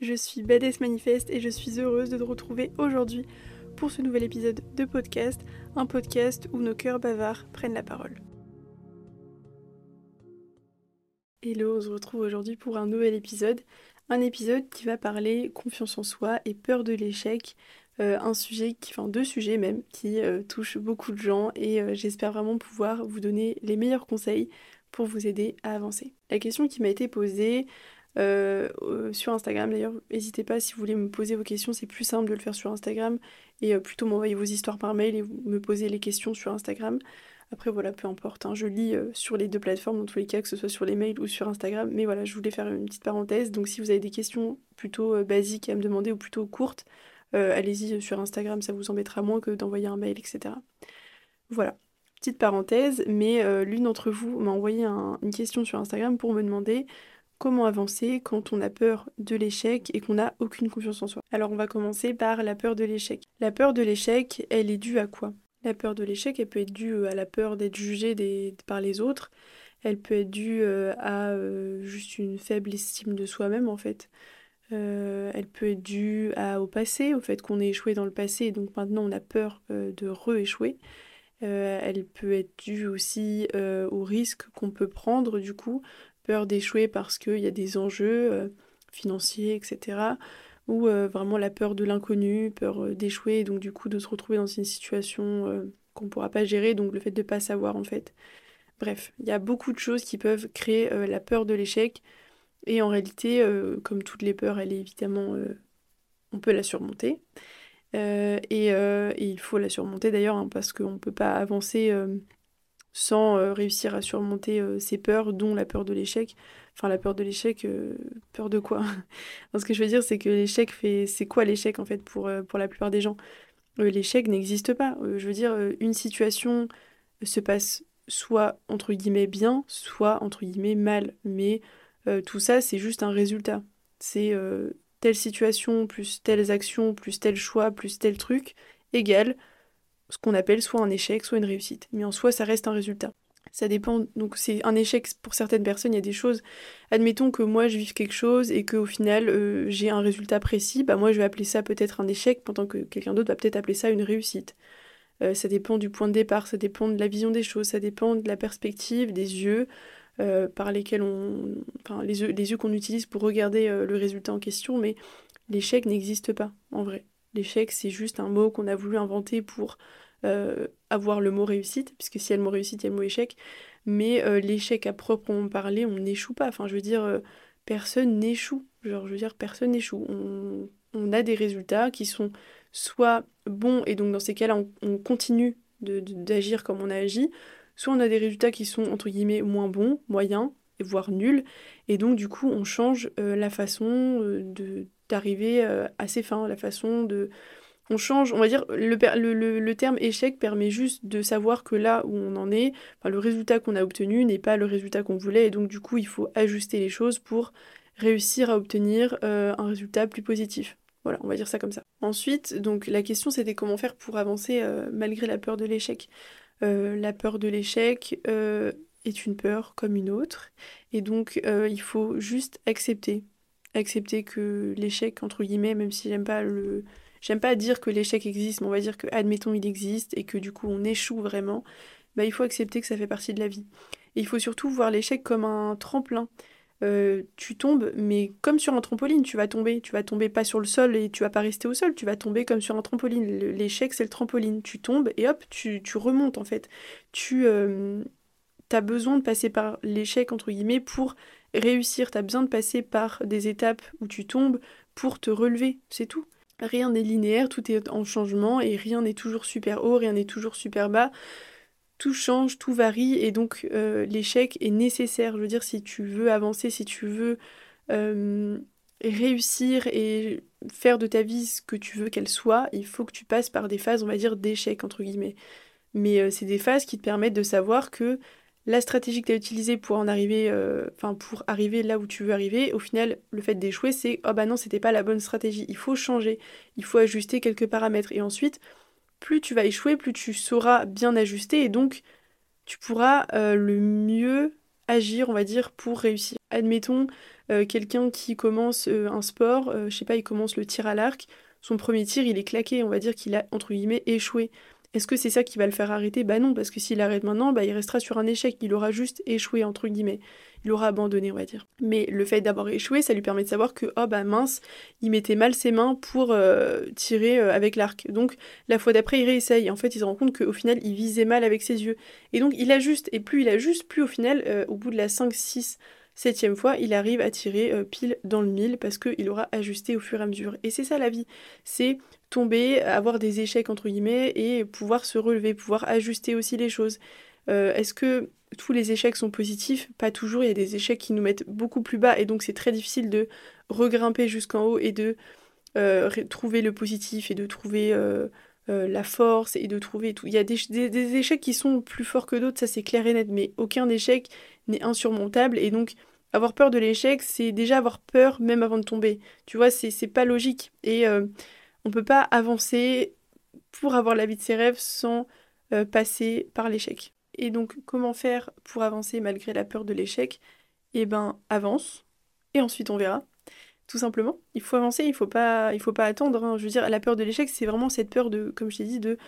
je suis Badass Manifeste et je suis heureuse de te retrouver aujourd'hui pour ce nouvel épisode de podcast, un podcast où nos cœurs bavards prennent la parole. Hello, on se retrouve aujourd'hui pour un nouvel épisode, un épisode qui va parler confiance en soi et peur de l'échec, euh, un sujet, qui, enfin deux sujets même, qui euh, touchent beaucoup de gens et euh, j'espère vraiment pouvoir vous donner les meilleurs conseils pour vous aider à avancer. La question qui m'a été posée, sur Instagram d'ailleurs. N'hésitez pas si vous voulez me poser vos questions, c'est plus simple de le faire sur Instagram et euh, plutôt m'envoyer vos histoires par mail et me poser les questions sur Instagram. Après voilà, peu importe, hein, je lis euh, sur les deux plateformes dans tous les cas, que ce soit sur les mails ou sur Instagram. Mais voilà, je voulais faire une petite parenthèse. Donc si vous avez des questions plutôt basiques à me demander ou plutôt courtes, allez-y sur Instagram, ça vous embêtera moins que d'envoyer un mail, etc. Voilà, petite parenthèse, mais l'une d'entre vous m'a envoyé une question sur Instagram pour me demander comment avancer quand on a peur de l'échec et qu'on n'a aucune confiance en soi. Alors on va commencer par la peur de l'échec. La peur de l'échec, elle est due à quoi? La peur de l'échec, elle peut être due euh, à la peur d'être jugé par les autres, elle peut être due euh, à euh, juste une faible estime de soi-même en fait. elle peut être due au passé, au fait qu'on ait échoué dans le passé et donc maintenant on a peur de re-échouer. elle peut être due aussi au risque qu'on peut prendre du coup peur d'échouer parce qu'il y a des enjeux euh, financiers, etc. Ou euh, vraiment la peur de l'inconnu, peur euh, d'échouer, donc du coup de se retrouver dans une situation qu'on ne pourra pas gérer, donc le fait de ne pas savoir en fait. Bref, il y a beaucoup de choses qui peuvent créer la peur de l'échec. Et en réalité, comme toutes les peurs, elle est évidemment, on peut la surmonter. Et, il faut la surmonter d'ailleurs, hein, parce qu'on ne peut pas avancer sans euh, réussir à surmonter euh, ses peurs, dont la peur de l'échec. Enfin, la peur de l'échec, euh, peur de quoi? Ce que je veux dire, c'est que l'échec fait. C'est quoi l'échec en fait pour, pour la plupart des gens? L'échec n'existe pas. je veux dire, une situation se passe soit entre guillemets bien, soit entre guillemets mal. Mais tout ça, c'est juste un résultat. C'est telle situation, plus telles actions, plus tel choix, plus tel truc, égale ce qu'on appelle soit un échec, soit une réussite. Mais en soi, ça reste un résultat. Ça dépend, donc c'est un échec pour certaines personnes, il y a des choses, admettons que moi je vive quelque chose et qu'au final euh, j'ai un résultat précis, bah moi je vais appeler ça peut-être un échec, pendant que quelqu'un d'autre va peut-être appeler ça une réussite. Euh, ça dépend du point de départ, ça dépend de la vision des choses, ça dépend de la perspective, des yeux euh, par lesquels on... Enfin, les yeux, les yeux qu'on utilise pour regarder le résultat en question, mais l'échec n'existe pas en vrai. L'échec, c'est juste un mot qu'on a voulu inventer pour euh, avoir le mot réussite, puisque si y a le mot réussite, il y a le mot échec. Mais euh, l'échec à proprement parler, on n'échoue pas. Enfin, je veux dire, euh, personne n'échoue. Genre, je veux dire, personne n'échoue. On, a des résultats qui sont soit bons, et donc dans ces cas-là, on, continue d'agir comme on a agi, soit on a des résultats qui sont, entre guillemets, moins bons, moyens, voire nuls, et donc du coup, on change la façon de d'arriver à ses fins, la façon de... On change, on va dire, le, terme échec permet juste de savoir que là où on en est, le résultat qu'on a obtenu n'est pas le résultat qu'on voulait, et donc du coup, il faut ajuster les choses pour réussir à obtenir euh, un résultat plus positif. Voilà, on va dire ça comme ça. Ensuite, donc la question c'était comment faire pour avancer euh, malgré la peur de l'échec. Euh, la peur de l'échec est une peur comme une autre, et donc il faut juste accepter accepter que l'échec, entre guillemets, même si j'aime pas le. J'aime pas dire que l'échec existe, mais on va dire que, admettons, il existe et que du coup on échoue vraiment, bah, il faut accepter que ça fait partie de la vie. Et il faut surtout voir l'échec comme un tremplin. Euh, tu tombes, mais comme sur un trampoline, tu vas tomber. Tu vas tomber pas sur le sol et tu vas pas rester au sol, tu vas tomber comme sur un trampoline. L'échec, c'est le trampoline. Tu tombes et hop, tu, remontes en fait. Tu euh, as besoin de passer par l'échec, entre guillemets, pour réussir, tu as besoin de passer par des étapes où tu tombes pour te relever, c'est tout. Rien n'est linéaire, tout est en changement et rien n'est toujours super haut, rien n'est toujours super bas. Tout change, tout varie et donc euh, l'échec est nécessaire. Je veux dire, si tu veux avancer, si tu veux euh, réussir et faire de ta vie ce que tu veux qu'elle soit, il faut que tu passes par des phases, on va dire, d'échec, entre guillemets. Mais euh, c'est des phases qui te permettent de savoir que la stratégie que tu as utilisée pour en arriver, euh, enfin pour arriver là où tu veux arriver, au final, le fait d'échouer, c'est oh bah non, c'était pas la bonne stratégie. Il faut changer, il faut ajuster quelques paramètres. Et ensuite, plus tu vas échouer, plus tu sauras bien ajuster et donc tu pourras euh, le mieux agir, on va dire, pour réussir. Admettons quelqu'un qui commence un sport, je sais pas, il commence le tir à l'arc, son premier tir, il est claqué, on va dire qu'il a, entre guillemets, échoué. Est-ce que c'est ça qui va le faire arrêter? Bah non, parce que s'il arrête maintenant, bah il restera sur un échec, il aura juste échoué, entre guillemets. Il aura abandonné, on va dire. Mais le fait d'avoir échoué, ça lui permet de savoir que, oh bah mince, il mettait mal ses mains pour euh, tirer euh, avec l'arc. Donc la fois d'après, il réessaye. En fait, il se rend compte qu'au final, il visait mal avec ses yeux. Et donc il ajuste, et plus il ajuste, plus au final, euh, au bout de la 5, 6, septième fois, il arrive à tirer euh, pile dans le mille parce qu'il aura ajusté au fur et à mesure. Et c'est ça la vie, c'est tomber, avoir des échecs entre guillemets et pouvoir se relever, pouvoir ajuster aussi les choses. Euh, est-ce que tous les échecs sont positifs? Pas toujours, il y a des échecs qui nous mettent beaucoup plus bas et donc c'est très difficile de regrimper jusqu'en haut et de euh, trouver le positif et de trouver la force et de trouver tout. Il y a des, des échecs qui sont plus forts que d'autres, ça c'est clair et net, mais aucun échec n'est insurmontable. Et donc, avoir peur de l'échec, c'est déjà avoir peur même avant de tomber. Tu vois, c'est pas logique. Et euh, on peut pas avancer pour avoir la vie de ses rêves sans euh, passer par l'échec. Et donc, comment faire pour avancer malgré la peur de l'échec? Eh ben, avance. Et ensuite, on verra. Tout simplement. Il faut avancer, il faut pas, il faut pas attendre. Hein. Je veux dire, la peur de l'échec, c'est vraiment cette peur de, comme je t'ai dit, de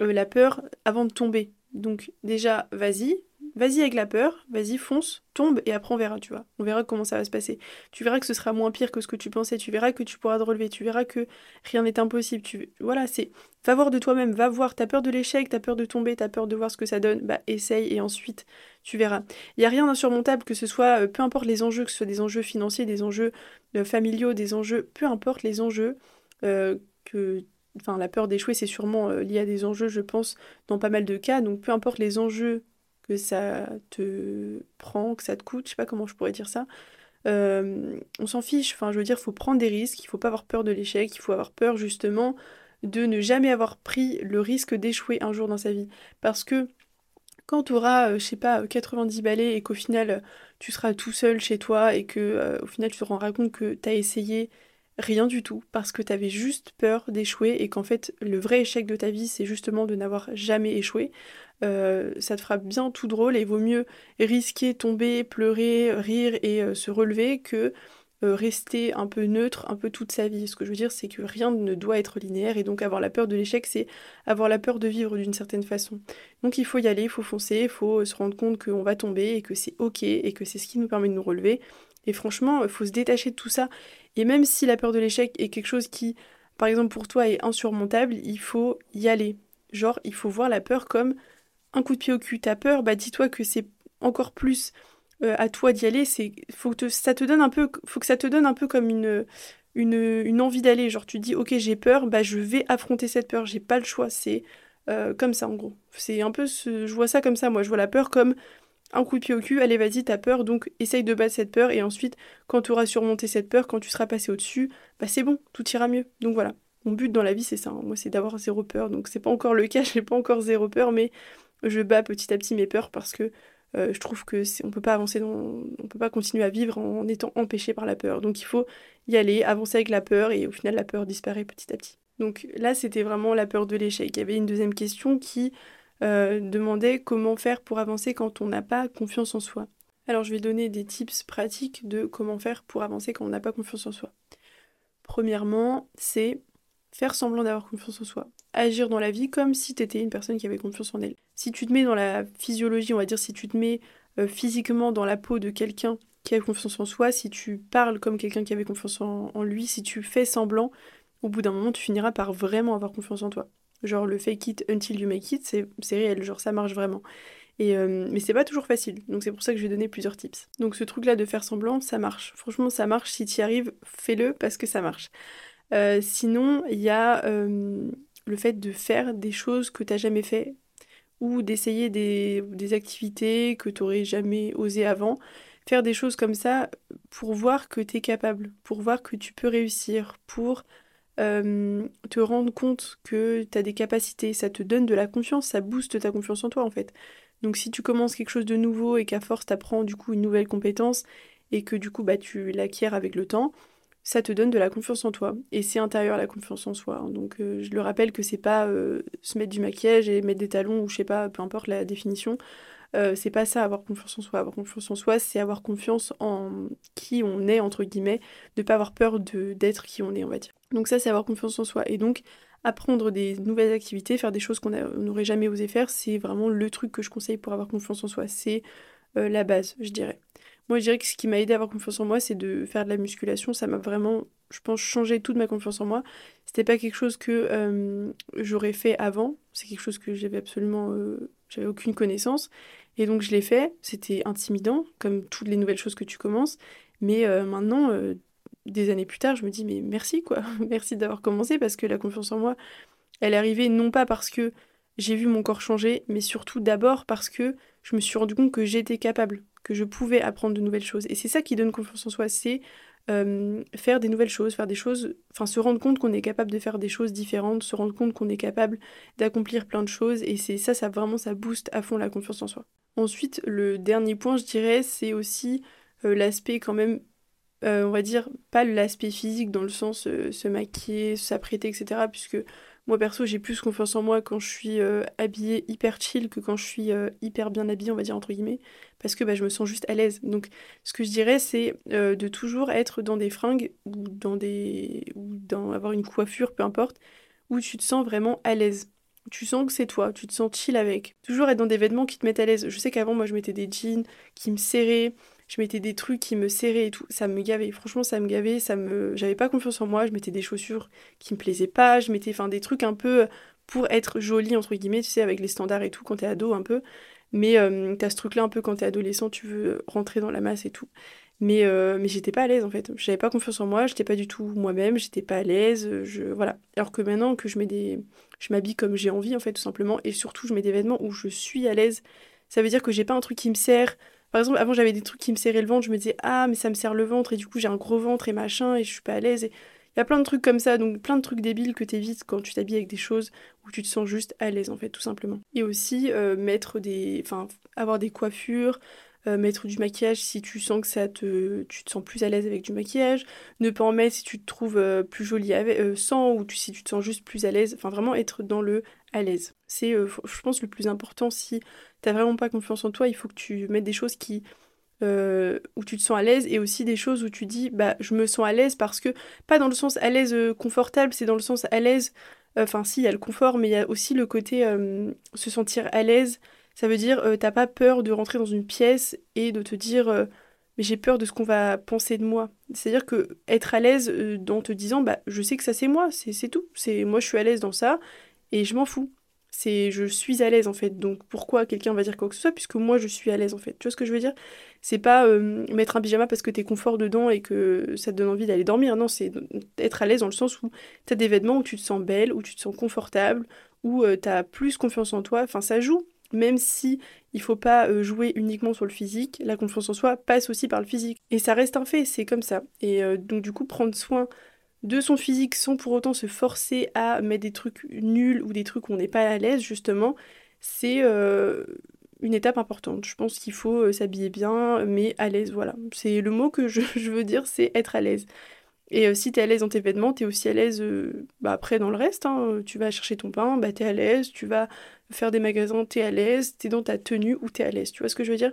euh, la peur avant de tomber. Donc déjà, vas-y, Vas-y avec la peur, vas-y, fonce, tombe et après on verra, tu vois. On verra comment ça va se passer. Tu verras que ce sera moins pire que ce que tu pensais, tu verras que tu pourras te relever, tu verras que rien n'est impossible. Tu... Voilà, c'est. Va voir de toi-même, va voir. T'as peur de l'échec, t'as peur de tomber, t'as peur de voir ce que ça donne, bah essaye et ensuite tu verras. Il n'y a rien d'insurmontable que ce soit, euh, peu importe les enjeux, que ce soit des enjeux financiers, des enjeux euh, familiaux, des enjeux, peu importe les enjeux euh, que enfin la peur d'échouer c'est sûrement lié à des enjeux je pense dans pas mal de cas donc peu importe les enjeux que ça te prend, que ça te coûte, je sais pas comment je pourrais dire ça. Euh, on s'en fiche, enfin je veux dire, il faut prendre des risques, il faut pas avoir peur de l'échec, il faut avoir peur justement de ne jamais avoir pris le risque d'échouer un jour dans sa vie. Parce que quand tu auras, euh, je sais pas, 90 balais et qu'au final tu seras tout seul chez toi et que euh, au final tu te rendras compte que tu as essayé rien du tout parce que tu avais juste peur d'échouer et qu'en fait le vrai échec de ta vie c'est justement de n'avoir jamais échoué, euh, ça te fera bien tout drôle et vaut mieux risquer, tomber, pleurer, rire et euh, se relever que euh, rester un peu neutre un peu toute sa vie. Ce que je veux dire, c'est que rien ne doit être linéaire et donc avoir la peur de l'échec, c'est avoir la peur de vivre d'une certaine façon. Donc il faut y aller, il faut foncer, il faut se rendre compte qu'on va tomber et que c'est ok et que c'est ce qui nous permet de nous relever. Et franchement, il faut se détacher de tout ça. Et même si la peur de l'échec est quelque chose qui, par exemple pour toi, est insurmontable, il faut y aller. Genre, il faut voir la peur comme un coup de pied au cul, t'as peur, bah dis-toi que c'est encore plus euh, à toi d'y aller. C'est faut que ça te donne un peu, faut que ça te donne un peu comme une une, envie d'aller. Genre tu dis ok j'ai peur, bah je vais affronter cette peur. J'ai pas le choix. C'est euh, comme ça en gros. C'est un peu ce, je vois ça comme ça. Moi je vois la peur comme un coup de pied au cul. Allez vas-y t'as peur donc essaye de battre cette peur et ensuite quand tu auras surmonté cette peur, quand tu seras passé au dessus, bah c'est bon, tout ira mieux. Donc voilà. Mon but dans la vie c'est ça. Hein. Moi c'est d'avoir zéro peur. Donc c'est pas encore le cas. J'ai pas encore zéro peur mais je bats petit à petit mes peurs parce que euh, je trouve que on peut pas avancer dans, on peut pas continuer à vivre en étant empêché par la peur. Donc il faut y aller, avancer avec la peur et au final la peur disparaît petit à petit. Donc là c'était vraiment la peur de l'échec. Il y avait une deuxième question qui euh, demandait comment faire pour avancer quand on n'a pas confiance en soi. Alors je vais donner des tips pratiques de comment faire pour avancer quand on n'a pas confiance en soi. Premièrement, c'est faire semblant d'avoir confiance en soi. Agir dans la vie comme si tu étais une personne qui avait confiance en elle. Si tu te mets dans la physiologie, on va dire, si tu te mets euh, physiquement dans la peau de quelqu'un qui a confiance en soi, si tu parles comme quelqu'un qui avait confiance en, lui, si tu fais semblant, au bout d'un moment, tu finiras par vraiment avoir confiance en toi. Genre le fake it until you make it, c'est réel, genre ça marche vraiment. Et euh, mais c'est pas toujours facile, donc c'est pour ça que je vais donner plusieurs tips. Donc ce truc là de faire semblant, ça marche. Franchement, ça marche. Si tu arrives, fais-le parce que ça marche. Euh, sinon, il y a euh, le fait de faire des choses que tu n'as jamais fait ou d'essayer des, activités que tu n'aurais jamais osé avant. Faire des choses comme ça pour voir que tu es capable, pour voir que tu peux réussir, pour euh, te rendre compte que tu as des capacités. Ça te donne de la confiance, ça booste ta confiance en toi en fait. Donc si tu commences quelque chose de nouveau et qu'à force tu apprends du coup une nouvelle compétence et que du coup bah, tu l'acquiers avec le temps, ça te donne de la confiance en toi. Et c'est intérieur la confiance en soi. Hein. Donc euh, je le rappelle que c'est pas euh, se mettre du maquillage et mettre des talons ou je sais pas, peu importe la définition. Euh, c'est pas ça avoir confiance en soi. Avoir confiance en soi, c'est avoir confiance en qui on est, entre guillemets, ne pas avoir peur d'être qui on est, on va dire. Donc ça, c'est avoir confiance en soi. Et donc, apprendre des nouvelles activités, faire des choses qu'on n'aurait jamais osé faire, c'est vraiment le truc que je conseille pour avoir confiance en soi. C'est la base, je dirais. Moi, je dirais que ce qui m'a aidé à avoir confiance en moi, c'est de faire de la musculation. Ça m'a vraiment, je pense, changé toute ma confiance en moi. C'était pas quelque chose que euh, j'aurais fait avant. C'est quelque chose que j'avais absolument, euh, j'avais aucune connaissance. Et donc, je l'ai fait. C'était intimidant, comme toutes les nouvelles choses que tu commences. Mais euh, maintenant, des années plus tard, je me dis, mais merci, quoi. merci d'avoir commencé parce que la confiance en moi, elle est arrivée non pas parce que j'ai vu mon corps changer, mais surtout d'abord parce que je me suis rendu compte que j'étais capable, que je pouvais apprendre de nouvelles choses. Et c'est ça qui donne confiance en soi, c'est euh, faire des nouvelles choses, faire des choses, enfin se rendre compte qu'on est capable de faire des choses différentes, se rendre compte qu'on est capable d'accomplir plein de choses. Et c'est ça, ça vraiment, ça booste à fond la confiance en soi. Ensuite, le dernier point, je dirais, c'est aussi euh, l'aspect quand même euh, on va dire, pas l'aspect physique dans le sens se maquiller, s'apprêter, etc. Puisque moi perso, j'ai plus confiance en moi quand je suis euh, habillée hyper chill que quand je suis euh, hyper bien habillée, on va dire entre guillemets, parce que bah, je me sens juste à l'aise. Donc ce que je dirais, c'est euh, de toujours être dans des fringues ou dans des ou dans avoir une coiffure, peu importe, où tu te sens vraiment à l'aise. Tu sens que c'est toi, tu te sens chill avec. Toujours être dans des vêtements qui te mettent à l'aise. Je sais qu'avant, moi, je mettais des jeans qui me serraient, je mettais des trucs qui me serraient et tout, ça me gavait. Franchement, ça me gavait, ça me j'avais pas confiance en moi, je mettais des chaussures qui me plaisaient pas, je mettais enfin des trucs un peu pour être jolie entre guillemets, tu sais avec les standards et tout quand t'es ado un peu. Mais euh, t'as ce truc-là un peu quand t'es adolescent, tu veux rentrer dans la masse et tout. Mais, euh, mais j'étais pas à l'aise en fait. J'avais pas confiance en moi, j'étais pas du tout moi-même, j'étais pas à l'aise. Je, voilà. Alors que maintenant que je mets des. Je m'habille comme j'ai envie en fait, tout simplement. Et surtout, je mets des vêtements où je suis à l'aise. Ça veut dire que j'ai pas un truc qui me sert, par exemple, avant j'avais des trucs qui me serraient le ventre, je me disais ah mais ça me serre le ventre et du coup j'ai un gros ventre et machin et je suis pas à l'aise. Et... Il y a plein de trucs comme ça, donc plein de trucs débiles que t'évites quand tu t'habilles avec des choses où tu te sens juste à l'aise en fait, tout simplement. Et aussi euh, mettre des, enfin avoir des coiffures, euh, mettre du maquillage si tu sens que ça te, tu te sens plus à l'aise avec du maquillage, ne pas en mettre si tu te trouves euh, plus jolie avec, sans ou si tu te sens juste plus à l'aise. Enfin vraiment être dans le à l'aise. C'est, je pense, le plus important si t'as vraiment pas confiance en toi, il faut que tu mettes des choses qui euh, où tu te sens à l'aise et aussi des choses où tu dis bah je me sens à l'aise parce que pas dans le sens à l'aise euh, confortable, c'est dans le sens à l'aise euh, enfin si il y a le confort mais il y a aussi le côté se sentir à l'aise. Ça veut dire t'as pas peur de rentrer dans une pièce et de te dire mais j'ai peur de ce qu'on va penser de moi. C'est-à-dire que être à l'aise dans te disant bah je sais que ça c'est moi, c'est tout. C'est moi je suis à l'aise dans ça et je m'en fous c'est je suis à l'aise en fait. Donc pourquoi quelqu'un va dire quoi que ce soit puisque moi je suis à l'aise en fait. Tu vois ce que je veux dire? C'est pas euh, mettre un pyjama parce que t'es confort dedans et que ça te donne envie d'aller dormir. Non, c'est être à l'aise dans le sens où t'as des vêtements où tu te sens belle, où tu te sens confortable, où euh, t'as plus confiance en toi. Enfin ça joue. Même si il faut pas euh, jouer uniquement sur le physique, la confiance en soi passe aussi par le physique. Et ça reste un fait, c'est comme ça. Et donc du coup prendre soin de son physique sans pour autant se forcer à mettre des trucs nuls ou des trucs où on n'est pas à l'aise, justement, c'est euh, une étape importante. Je pense qu'il faut euh, s'habiller bien, mais à l'aise, voilà. C'est le mot que je, veux dire, c'est être à l'aise. Et euh, si tu es à l'aise dans tes vêtements, tu es aussi à l'aise bah, après dans le reste. Hein. Tu vas chercher ton pain, bah, tu es à l'aise. Tu vas faire des magasins, tu es à l'aise. Tu es dans ta tenue ou tu es à l'aise. Tu vois ce que je veux dire?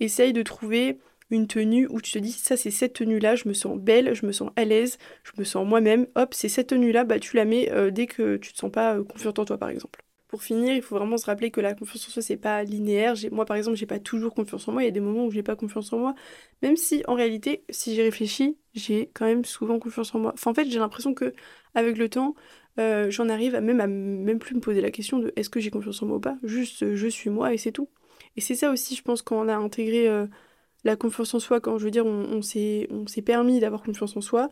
Essaye de trouver une tenue où tu te dis ça c'est cette tenue là, je me sens belle, je me sens à l'aise, je me sens moi-même, hop, c'est cette tenue là, bah tu la mets euh, dès que tu te sens pas euh, confiante en toi par exemple. Pour finir, il faut vraiment se rappeler que la confiance en soi c'est pas linéaire. Moi par exemple, j'ai pas toujours confiance en moi, il y a des moments où j'ai pas confiance en moi, même si en réalité, si j'y réfléchis, j'ai quand même souvent confiance en moi. Enfin en fait, j'ai l'impression que avec le temps, euh, j'en arrive à même à même plus me poser la question de est-ce que j'ai confiance en moi ou pas, juste je suis moi et c'est tout. Et c'est ça aussi, je pense, quand on a intégré la confiance en soi, quand je veux dire on, s'est permis d'avoir confiance en soi,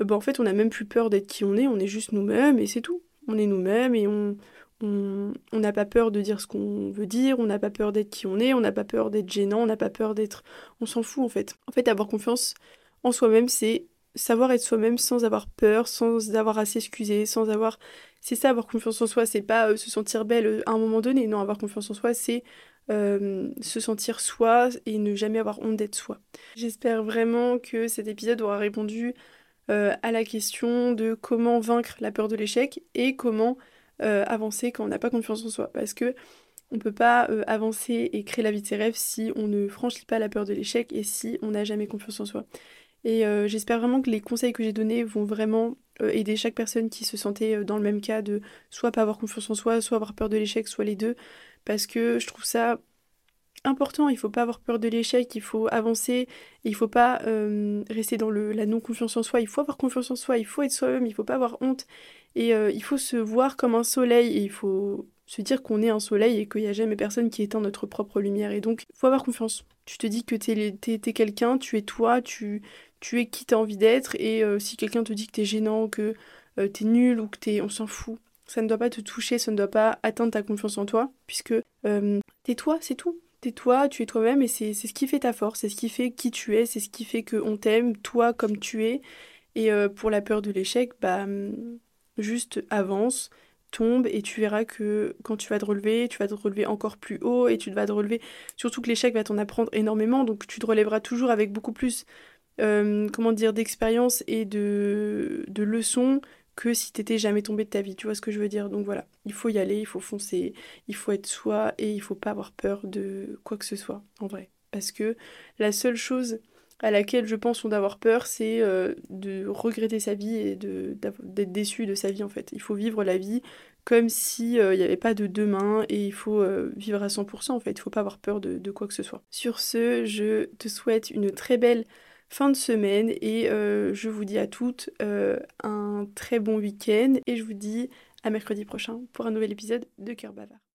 euh, bah, en fait on n'a même plus peur d'être qui on est, on est juste nous-mêmes et c'est tout. On est nous-mêmes et on on n'a pas peur de dire ce qu'on veut dire, on n'a pas peur d'être qui on est, on n'a pas peur d'être gênant, on n'a pas peur d'être... On s'en fout en fait. En fait avoir confiance en soi-même c'est savoir être soi-même sans avoir peur, sans avoir à s'excuser, sans avoir... C'est ça avoir confiance en soi, c'est pas euh, se sentir belle euh, à un moment donné, non avoir confiance en soi c'est euh, se sentir soi et ne jamais avoir honte d'être soi. J'espère vraiment que cet épisode aura répondu euh, à la question de comment vaincre la peur de l'échec et comment euh, avancer quand on n'a pas confiance en soi. Parce que on peut pas avancer et créer la vie de ses rêves si on ne franchit pas la peur de l'échec et si on n'a jamais confiance en soi. Et j'espère vraiment que les conseils que j'ai donnés vont vraiment aider chaque personne qui se sentait dans le même cas de soit pas avoir confiance en soi, soit avoir peur de l'échec, soit les deux. Parce que je trouve ça important, il faut pas avoir peur de l'échec, il faut avancer, il faut pas rester dans la non-confiance en soi, il faut avoir confiance en soi, il faut être soi-même, il faut pas avoir honte, et il faut se voir comme un soleil, et il faut se dire qu'on est un soleil et qu'il n'y a jamais personne qui éteint notre propre lumière. Et donc, il faut avoir confiance. Tu te dis que tu es, quelqu'un, tu es toi, tu, es qui tu as envie d'être. Et euh, si quelqu'un te dit que tu es gênant, que euh, tu es nul ou que tu. On s'en fout. Ça ne doit pas te toucher, ça ne doit pas atteindre ta confiance en toi, puisque euh, t'es toi, c'est tout. T'es toi, tu es toi-même et c'est ce qui fait ta force, c'est ce qui fait qui tu es, c'est ce qui fait qu'on t'aime, toi comme tu es. Et pour la peur de l'échec, bah juste avance, tombe et tu verras que quand tu vas te relever, tu vas te relever encore plus haut et tu vas te relever. Surtout que l'échec va t'en apprendre énormément, donc tu te relèveras toujours avec beaucoup plus, euh, comment dire, d'expérience et de, de leçons que si t'étais jamais tombé de ta vie. Tu vois ce que je veux dire? Donc voilà, il faut y aller, il faut foncer, il faut être soi et il faut pas avoir peur de quoi que ce soit, en vrai. Parce que la seule chose à laquelle je pense on d'avoir peur, c'est euh, de regretter sa vie et d'être déçu de sa vie en fait. Il faut vivre la vie comme s'il euh, n'y avait pas de demain et il faut euh, vivre à 100% en fait. Il faut pas avoir peur de, de, quoi que ce soit. Sur ce, je te souhaite une très belle fin de semaine et je vous dis à toutes un très bon week-end et je vous dis à mercredi prochain pour un nouvel épisode de Cœur Bavard.